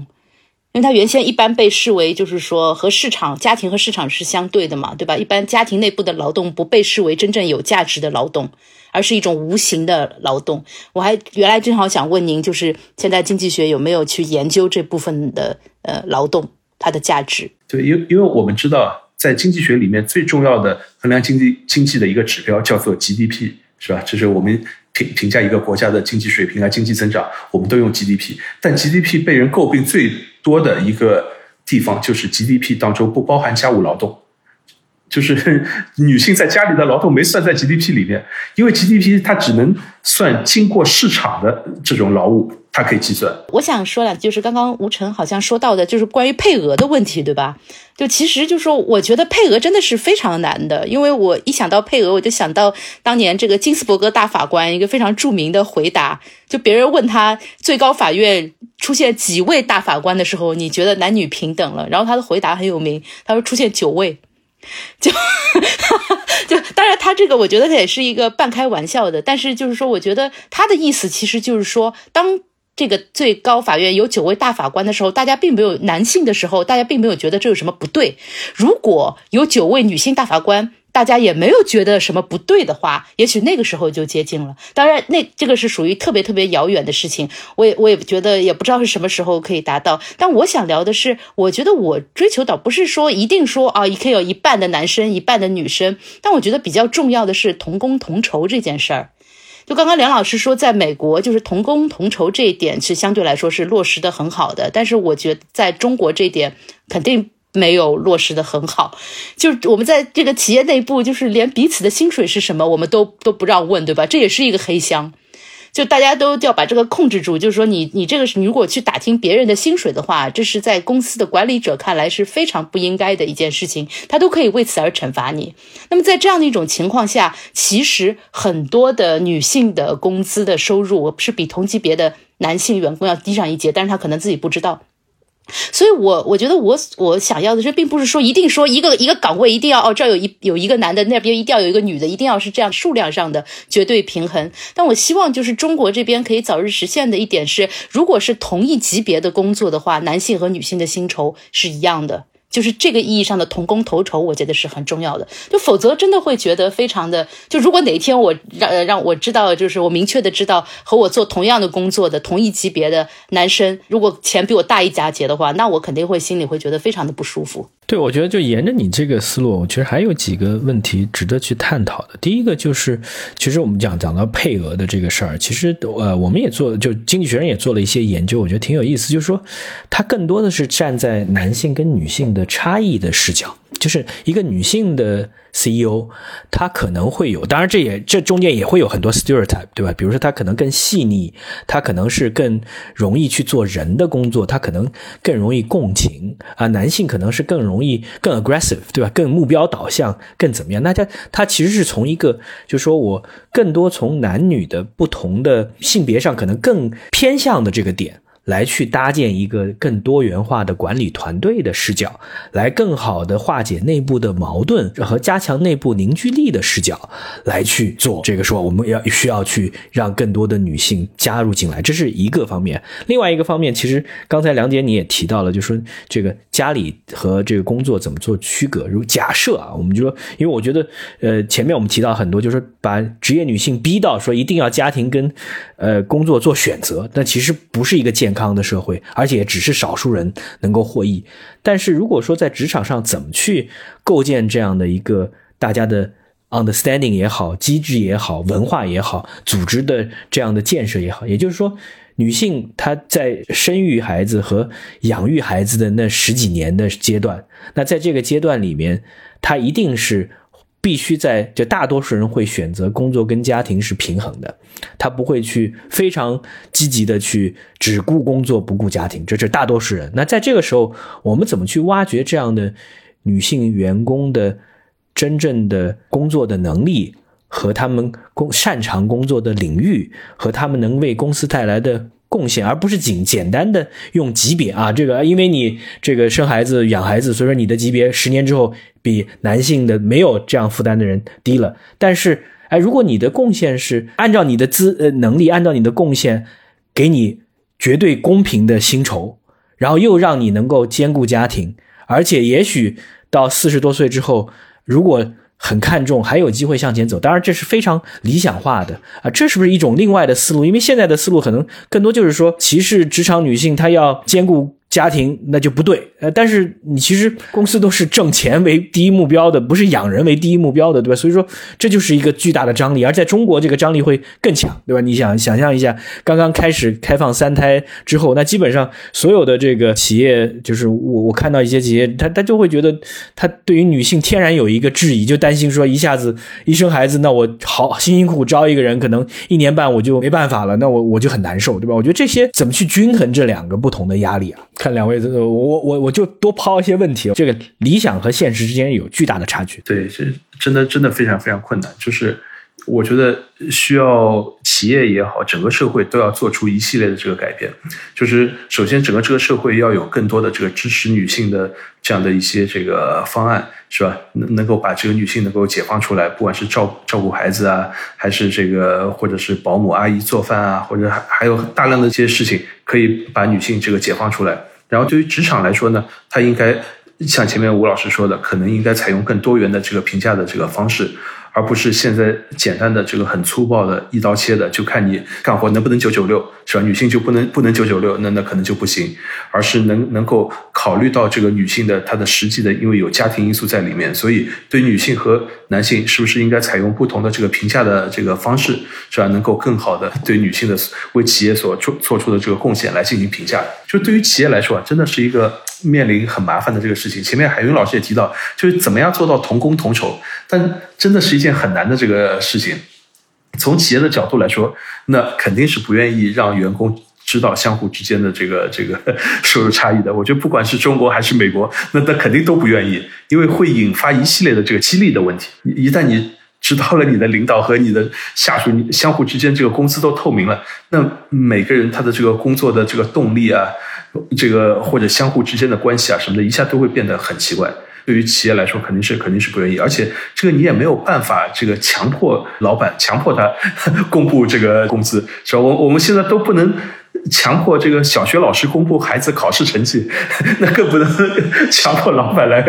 Speaker 2: 因为它原先一般被视为就是说和市场、家庭和市场是相对的嘛，对吧？一般家庭内部的劳动不被视为真正有价值的劳动，而是一种无形的劳动。我还原来正好想问您，就是现在经济学有没有去研究这部分的呃劳动它的价值？
Speaker 3: 对，因因为我们知道，在经济学里面最重要的衡量经济经济的一个指标叫做 GDP，是吧？这是我们。评评价一个国家的经济水平啊，经济增长，我们都用 GDP。但 GDP 被人诟病最多的一个地方，就是 GDP 当中不包含家务劳动，就是 *laughs* 女性在家里的劳动没算在 GDP 里面，因为 GDP 它只能算经过市场的这种劳务。它可以计算。
Speaker 2: 我想说了，就是刚刚吴晨好像说到的，就是关于配额的问题，对吧？就其实就说，我觉得配额真的是非常难的，因为我一想到配额，我就想到当年这个金斯伯格大法官一个非常著名的回答，就别人问他最高法院出现几位大法官的时候，你觉得男女平等了？然后他的回答很有名，他说出现九位，就 *laughs* 就当然他这个我觉得他也是一个半开玩笑的，但是就是说，我觉得他的意思其实就是说当。这个最高法院有九位大法官的时候，大家并没有男性的时候，大家并没有觉得这有什么不对。如果有九位女性大法官，大家也没有觉得什么不对的话，也许那个时候就接近了。当然，那这个是属于特别特别遥远的事情，我也我也觉得也不知道是什么时候可以达到。但我想聊的是，我觉得我追求倒不是说一定说啊，可以有一半的男生，一半的女生。但我觉得比较重要的是同工同酬这件事儿。就刚刚梁老师说，在美国就是同工同酬这一点是相对来说是落实的很好的，但是我觉得在中国这一点肯定没有落实的很好。就是我们在这个企业内部，就是连彼此的薪水是什么，我们都都不让问，对吧？这也是一个黑箱。就大家都要把这个控制住，就是说你你这个是，你如果去打听别人的薪水的话，这是在公司的管理者看来是非常不应该的一件事情，他都可以为此而惩罚你。那么在这样的一种情况下，其实很多的女性的工资的收入是比同级别的男性员工要低上一截，但是他可能自己不知道。所以，我我觉得我我想要的这并不是说一定说一个一个岗位一定要哦这有一有一个男的那边一定要有一个女的一定要是这样数量上的绝对平衡。但我希望就是中国这边可以早日实现的一点是，如果是同一级别的工作的话，男性和女性的薪酬是一样的。就是这个意义上的同工同酬，我觉得是很重要的。就否则真的会觉得非常的，就如果哪一天我让让我知道，就是我明确的知道和我做同样的工作的同一级别的男生，如果钱比我大一家节的话，那我肯定会心里会觉得非常的不舒服。
Speaker 1: 对，我觉得就沿着你这个思路，其实还有几个问题值得去探讨的。第一个就是，其实我们讲讲到配额的这个事儿，其实呃，我们也做，就经济学人也做了一些研究，我觉得挺有意思，就是说，它更多的是站在男性跟女性的。差异的视角，就是一个女性的 CEO，她可能会有，当然这也这中间也会有很多 stereotype，对吧？比如说她可能更细腻，她可能是更容易去做人的工作，她可能更容易共情啊。男性可能是更容易更 aggressive，对吧？更目标导向，更怎么样？那他他其实是从一个，就是说我更多从男女的不同的性别上，可能更偏向的这个点。来去搭建一个更多元化的管理团队的视角，来更好的化解内部的矛盾和加强内部凝聚力的视角，来去做这个说我们要需要去让更多的女性加入进来，这是一个方面。另外一个方面，其实刚才梁姐你也提到了，就说这个家里和这个工作怎么做区隔。如假设啊，我们就说，因为我觉得，呃，前面我们提到很多，就是把职业女性逼到说一定要家庭跟呃工作做选择，那其实不是一个健康。康的社会，而且只是少数人能够获益。但是如果说在职场上怎么去构建这样的一个大家的 understanding 也好，机制也好，文化也好，组织的这样的建设也好，也就是说，女性她在生育孩子和养育孩子的那十几年的阶段，那在这个阶段里面，她一定是。必须在就大多数人会选择工作跟家庭是平衡的，他不会去非常积极的去只顾工作不顾家庭，这是大多数人。那在这个时候，我们怎么去挖掘这样的女性员工的真正的工作的能力和他们工擅长工作的领域和他们能为公司带来的？贡献，而不是仅简单的用级别啊，这个因为你这个生孩子养孩子，所以说你的级别十年之后比男性的没有这样负担的人低了。但是，哎，如果你的贡献是按照你的资呃能力，按照你的贡献给你绝对公平的薪酬。然后又让你能够兼顾家庭，而且也许到四十多岁之后，如果很看重，还有机会向前走。当然，这是非常理想化的啊，这是不是一种另外的思路？因为现在的思路可能更多就是说，歧视职场女性，她要兼顾。家庭那就不对，呃，但是你其实公司都是挣钱为第一目标的，不是养人为第一目标的，对吧？所以说这就是一个巨大的张力，而在中国这个张力会更强，对吧？你想想象一下，刚刚开始开放三胎之后，那基本上所有的这个企业，就是我我看到一些企业，他他就会觉得他对于女性天然有一个质疑，就担心说一下子一生孩子，那我好辛辛苦苦招一个人，可能一年半我就没办法了，那我我就很难受，对吧？我觉得这些怎么去均衡这两个不同的压力啊？看两位，我我我就多抛一些问题。这个理想和现实之间有巨大的差距。
Speaker 3: 对，这真的真的非常非常困难。就是我觉得需要企业也好，整个社会都要做出一系列的这个改变。就是首先，整个这个社会要有更多的这个支持女性的这样的一些这个方案。是吧？能能够把这个女性能够解放出来，不管是照照顾孩子啊，还是这个或者是保姆阿姨做饭啊，或者还还有大量的一些事情，可以把女性这个解放出来。然后对于职场来说呢，它应该像前面吴老师说的，可能应该采用更多元的这个评价的这个方式。而不是现在简单的这个很粗暴的一刀切的，就看你干活能不能九九六，是吧？女性就不能不能九九六，那那可能就不行。而是能能够考虑到这个女性的她的实际的，因为有家庭因素在里面，所以对女性和男性是不是应该采用不同的这个评价的这个方式，是吧？能够更好的对女性的为企业所做做出的这个贡献来进行评价。就对于企业来说啊，真的是一个面临很麻烦的这个事情。前面海云老师也提到，就是怎么样做到同工同酬，但真的是一件很难的这个事情。从企业的角度来说，那肯定是不愿意让员工知道相互之间的这个 *laughs* 这个收入差异的。我觉得不管是中国还是美国，那那肯定都不愿意，因为会引发一系列的这个激励的问题。一旦你知道了你的领导和你的下属相互之间这个工资都透明了，那每个人他的这个工作的这个动力啊，这个或者相互之间的关系啊什么的，一下都会变得很奇怪。对于企业来说，肯定是肯定是不愿意，而且这个你也没有办法，这个强迫老板强迫他 *laughs* 公布这个工资，是吧？我我们现在都不能。强迫这个小学老师公布孩子考试成绩，*laughs* 那更不能强迫老板来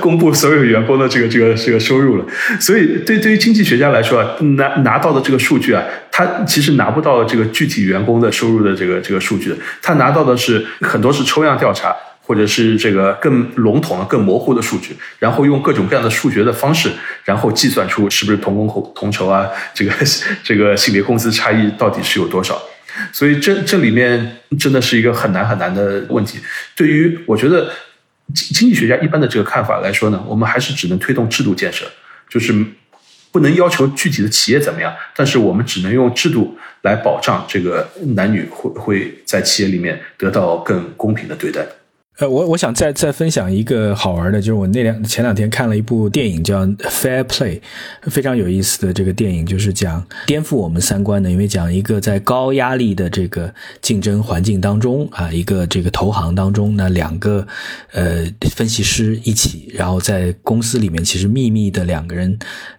Speaker 3: 公布所有员工的这个这个这个收入了。所以，对对于经济学家来说啊，拿拿到的这个数据啊，他其实拿不到这个具体员工的收入的这个这个数据，他拿到的是很多是抽样调查，或者是这个更笼统的、更模糊的数据，然后用各种各样的数学的方式，然后计算出是不是同工同同酬啊，这个这个性别工资差异到底是有多少。所以这这里面真的是一个很难很难的问题。对于我觉得经经济学家一般的这个看法来说呢，我们还是只能推动制度建设，就是不能要求具体的企业怎么样，但是我们只能用制度来保障这个男女会会在企业里面得到更公平的对待。
Speaker 1: 呃，我我想再再分享一个好玩的，就是我那两前两天看了一部电影叫《Fair Play》，非常有意思的这个电影，就是讲颠覆我们三观的，因为讲一个在高压力的这个竞争环境当中啊，一个这个投行当中，那两个呃分析师一起，然后在公司里面其实秘密的两个人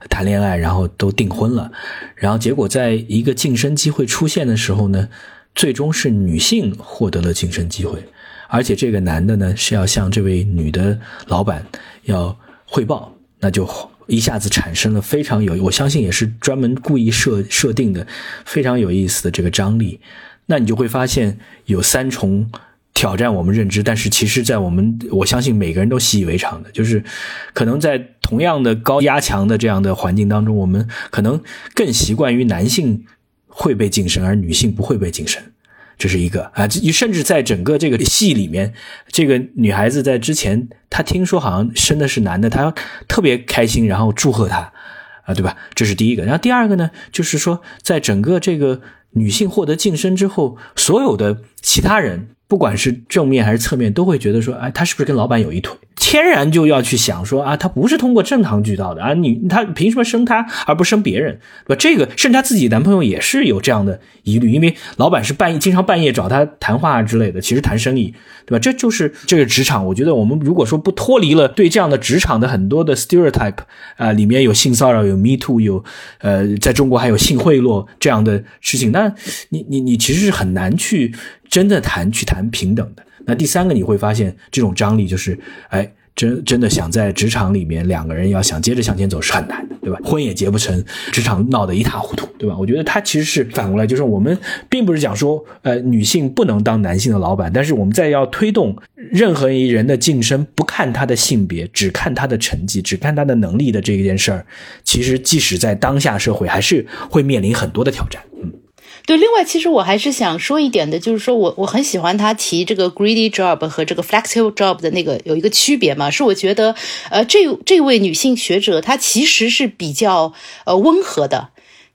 Speaker 1: 谈恋爱，然后都订婚了，然后结果在一个晋升机会出现的时候呢，最终是女性获得了晋升机会。而且这个男的呢是要向这位女的老板要汇报，那就一下子产生了非常有，我相信也是专门故意设设定的非常有意思的这个张力。那你就会发现有三重挑战我们认知，但是其实在我们我相信每个人都习以为常的，就是可能在同样的高压强的这样的环境当中，我们可能更习惯于男性会被晋升，而女性不会被晋升。这是一个啊，甚至在整个这个戏里面，这个女孩子在之前，她听说好像生的是男的，她特别开心，然后祝贺他，啊，对吧？这是第一个。然后第二个呢，就是说，在整个这个女性获得晋升之后，所有的其他人，不管是正面还是侧面，都会觉得说，哎，他是不是跟老板有一腿？天然就要去想说啊，他不是通过正常渠道的啊，你他凭什么生他而不生别人？对吧？这个甚至他自己男朋友也是有这样的疑虑，因为老板是半夜经常半夜找他谈话之类的，其实谈生意，对吧？这就是这个职场。我觉得我们如果说不脱离了对这样的职场的很多的 stereotype 啊，里面有性骚扰，有 me too，有呃，在中国还有性贿赂这样的事情，那你你你其实是很难去。真的谈去谈平等的。那第三个你会发现，这种张力就是，哎。真真的想在职场里面，两个人要想接着向前走是很难的，对吧？婚也结不成，职场闹得一塌糊涂，对吧？我觉得他其实是反过来，就是我们并不是讲说，呃，女性不能当男性的老板，但是我们在要推动任何一人的晋升，不看他的性别，只看他的成绩，只看他的能力的这一件事儿，其实即使在当下社会，还是会面临很多的挑战，嗯。
Speaker 2: 对，另外其实我还是想说一点的，就是说我我很喜欢他提这个 greedy job 和这个 flexible job 的那个有一个区别嘛，是我觉得，呃，这这位女性学者她其实是比较呃温和的，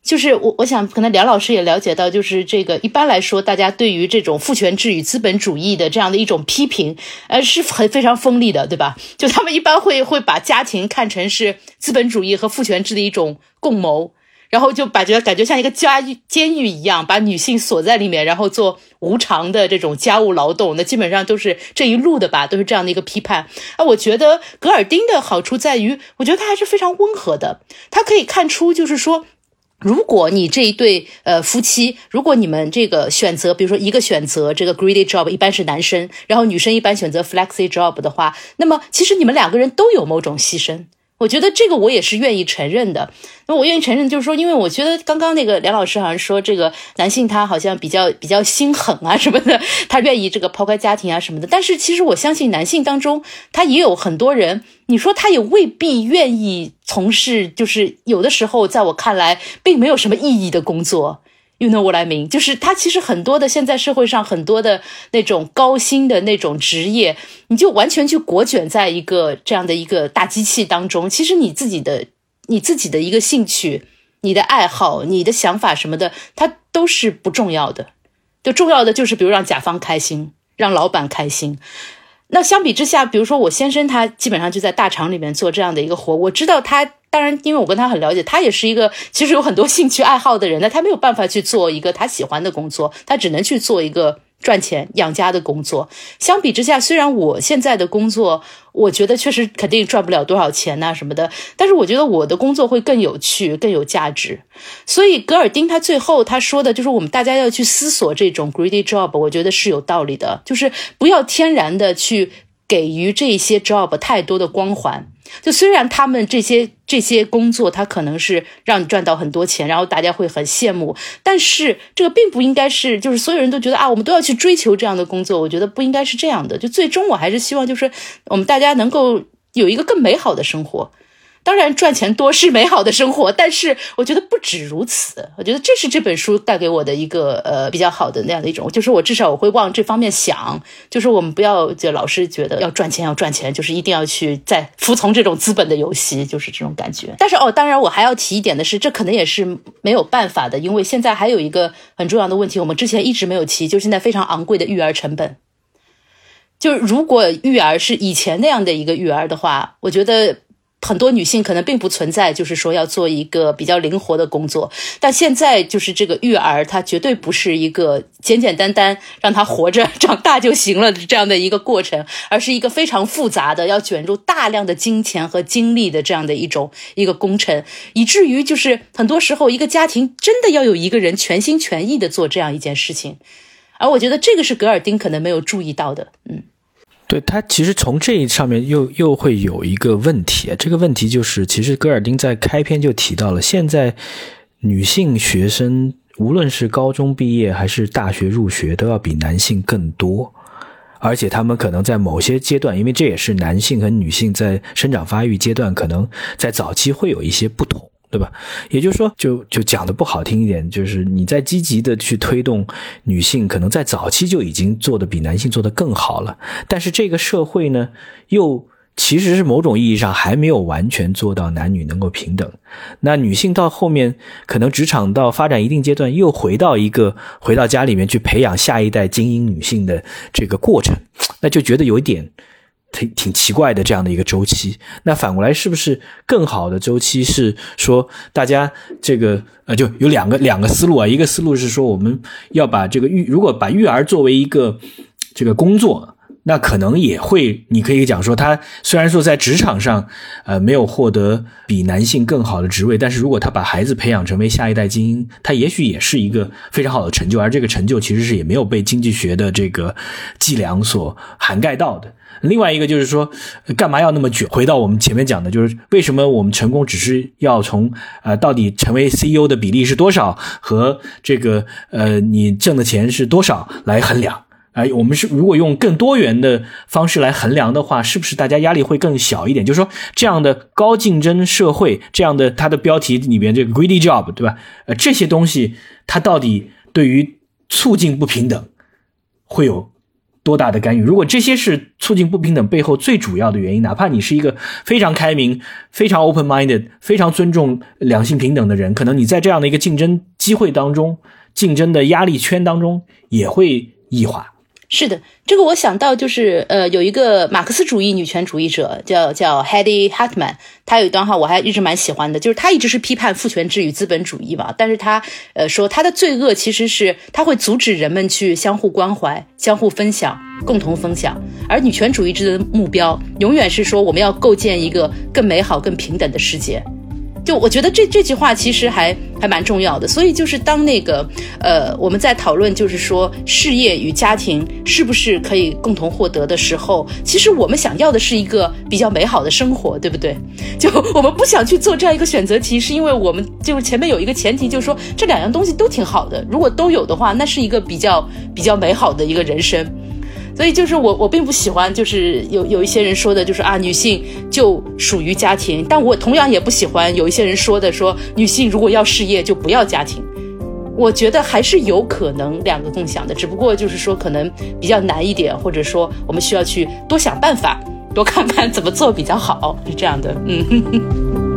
Speaker 2: 就是我我想可能梁老师也了解到，就是这个一般来说，大家对于这种父权制与资本主义的这样的一种批评，呃，是很非常锋利的，对吧？就他们一般会会把家庭看成是资本主义和父权制的一种共谋。然后就感觉得感觉像一个家监狱一样，把女性锁在里面，然后做无偿的这种家务劳动。那基本上都是这一路的吧，都是这样的一个批判。啊，我觉得格尔丁的好处在于，我觉得他还是非常温和的。他可以看出，就是说，如果你这一对呃夫妻，如果你们这个选择，比如说一个选择这个 greedy job，一般是男生，然后女生一般选择 flexi job 的话，那么其实你们两个人都有某种牺牲。我觉得这个我也是愿意承认的。那我愿意承认，就是说，因为我觉得刚刚那个梁老师好像说，这个男性他好像比较比较心狠啊什么的，他愿意这个抛开家庭啊什么的。但是其实我相信男性当中，他也有很多人，你说他也未必愿意从事，就是有的时候在我看来并没有什么意义的工作。You know what I mean？就是他其实很多的现在社会上很多的那种高薪的那种职业，你就完全去裹卷在一个这样的一个大机器当中。其实你自己的你自己的一个兴趣、你的爱好、你的想法什么的，它都是不重要的。就重要的就是比如让甲方开心，让老板开心。那相比之下，比如说我先生他基本上就在大厂里面做这样的一个活，我知道他。当然，因为我跟他很了解，他也是一个 *laughs* 其实有很多兴趣爱好的人。那他没有办法去做一个他喜欢的工作，他只能去做一个赚钱养家的工作。相比之下，虽然我现在的工作，我觉得确实肯定赚不了多少钱呐什么的，但是我觉得我的工作会更有趣、更有价值。所以，格尔丁他最后他说的就是，我们大家要去思索这种 greedy job，我觉得是有道理的，就是不要天然的去给予这些 job 太多的光环。就虽然他们这些这些工作，它可能是让你赚到很多钱，然后大家会很羡慕，但是这个并不应该是，就是所有人都觉得啊，我们都要去追求这样的工作，我觉得不应该是这样的。就最终我还是希望，就是我们大家能够有一个更美好的生活。当然，赚钱多是美好的生活，但是我觉得不止如此。我觉得这是这本书带给我的一个呃比较好的那样的一种，就是我至少我会往这方面想，就是我们不要就老是觉得要赚钱要赚钱，就是一定要去在服从这种资本的游戏，就是这种感觉。但是哦，当然我还要提一点的是，这可能也是没有办法的，因为现在还有一个很重要的问题，我们之前一直没有提，就是现在非常昂贵的育儿成本。就是如果育儿是以前那样的一个育儿的话，我觉得。很多女性可能并不存在，就是说要做一个比较灵活的工作，但现在就是这个育儿，它绝对不是一个简简单单让她活着长大就行了这样的一个过程，而是一个非常复杂的，要卷入大量的金钱和精力的这样的一种一个工程，以至于就是很多时候一个家庭真的要有一个人全心全意的做这样一件事情，而我觉得这个是格尔丁可能没有注意到的，嗯。
Speaker 1: 对他其实从这一上面又又会有一个问题，这个问题就是，其实戈尔丁在开篇就提到了，现在女性学生无论是高中毕业还是大学入学，都要比男性更多，而且他们可能在某些阶段，因为这也是男性和女性在生长发育阶段，可能在早期会有一些不同。对吧？也就是说，就就讲的不好听一点，就是你在积极的去推动女性，可能在早期就已经做的比男性做的更好了。但是这个社会呢，又其实是某种意义上还没有完全做到男女能够平等。那女性到后面，可能职场到发展一定阶段，又回到一个回到家里面去培养下一代精英女性的这个过程，那就觉得有一点。挺挺奇怪的这样的一个周期，那反过来是不是更好的周期是说大家这个呃就有两个两个思路啊，一个思路是说我们要把这个育如果把育儿作为一个这个工作，那可能也会，你可以讲说，他虽然说在职场上，呃，没有获得比男性更好的职位，但是如果他把孩子培养成为下一代精英，他也许也是一个非常好的成就，而这个成就其实是也没有被经济学的这个计量所涵盖到的。另外一个就是说，干嘛要那么卷？回到我们前面讲的，就是为什么我们成功只是要从呃到底成为 CEO 的比例是多少和这个呃你挣的钱是多少来衡量？哎，我们是如果用更多元的方式来衡量的话，是不是大家压力会更小一点？就是说，这样的高竞争社会，这样的它的标题里边这个 greedy job，对吧？呃，这些东西它到底对于促进不平等会有多大的干预？如果这些是促进不平等背后最主要的原因，哪怕你是一个非常开明、非常 open minded、非常尊重两性平等的人，可能你在这样的一个竞争机会当中、竞争的压力圈当中也会异化。
Speaker 2: 是的，这个我想到就是呃，有一个马克思主义女权主义者叫叫 Hedy Hartman，她有一段话我还一直蛮喜欢的，就是她一直是批判父权制与资本主义嘛，但是她呃说她的罪恶其实是她会阻止人们去相互关怀、相互分享、共同分享，而女权主义者的目标永远是说我们要构建一个更美好、更平等的世界。就我觉得这这句话其实还还蛮重要的，所以就是当那个呃我们在讨论就是说事业与家庭是不是可以共同获得的时候，其实我们想要的是一个比较美好的生活，对不对？就我们不想去做这样一个选择题，是因为我们就是前面有一个前提，就是说这两样东西都挺好的，如果都有的话，那是一个比较比较美好的一个人生。所以就是我，我并不喜欢，就是有有一些人说的，就是啊，女性就属于家庭。但我同样也不喜欢有一些人说的，说女性如果要事业就不要家庭。我觉得还是有可能两个共享的，只不过就是说可能比较难一点，或者说我们需要去多想办法，多看看怎么做比较好，是这样的，嗯。